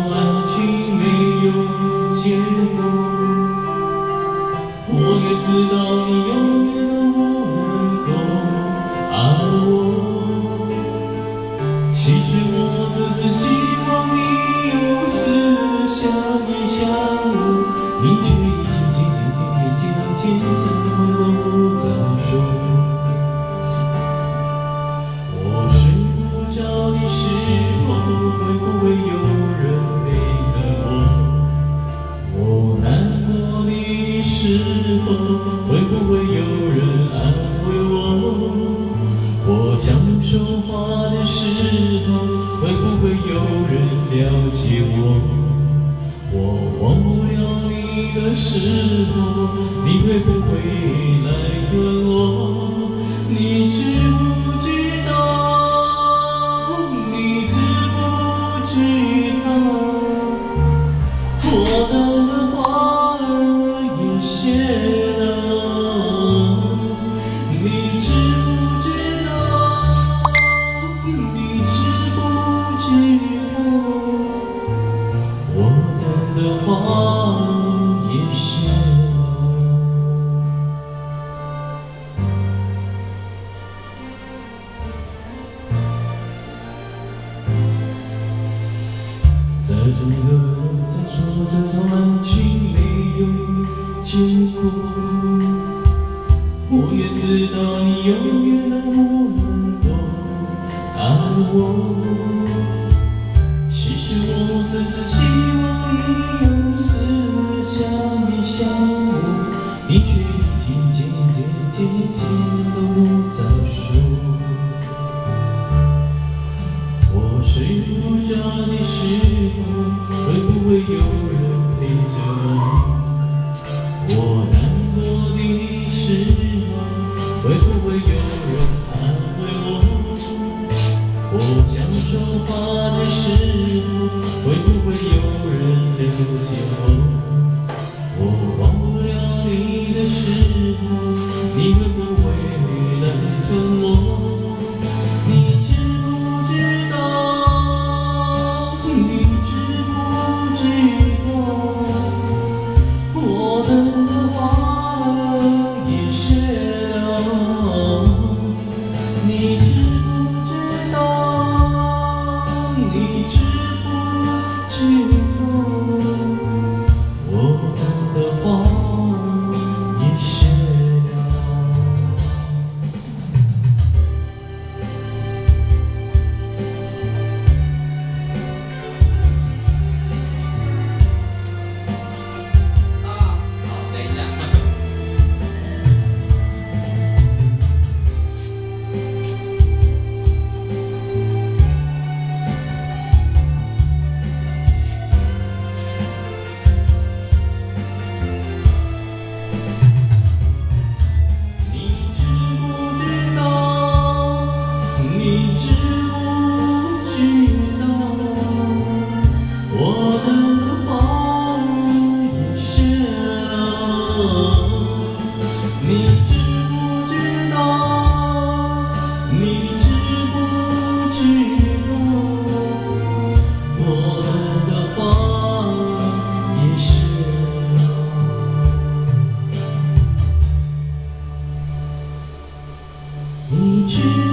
Allah. 寂寞我忘不了你的时候你会不会来疼我？这种歌在说这种爱情没有结果，我也知道你永远都不能懂。爱我，其实我只是希望你有时想一想我，你却已经渐渐渐渐渐都不再说。我睡不着。花的时候会不会有人了解我我忘不了你的时候你会不会来疼我你知不知道？你知不知道？我花也谢了。你知。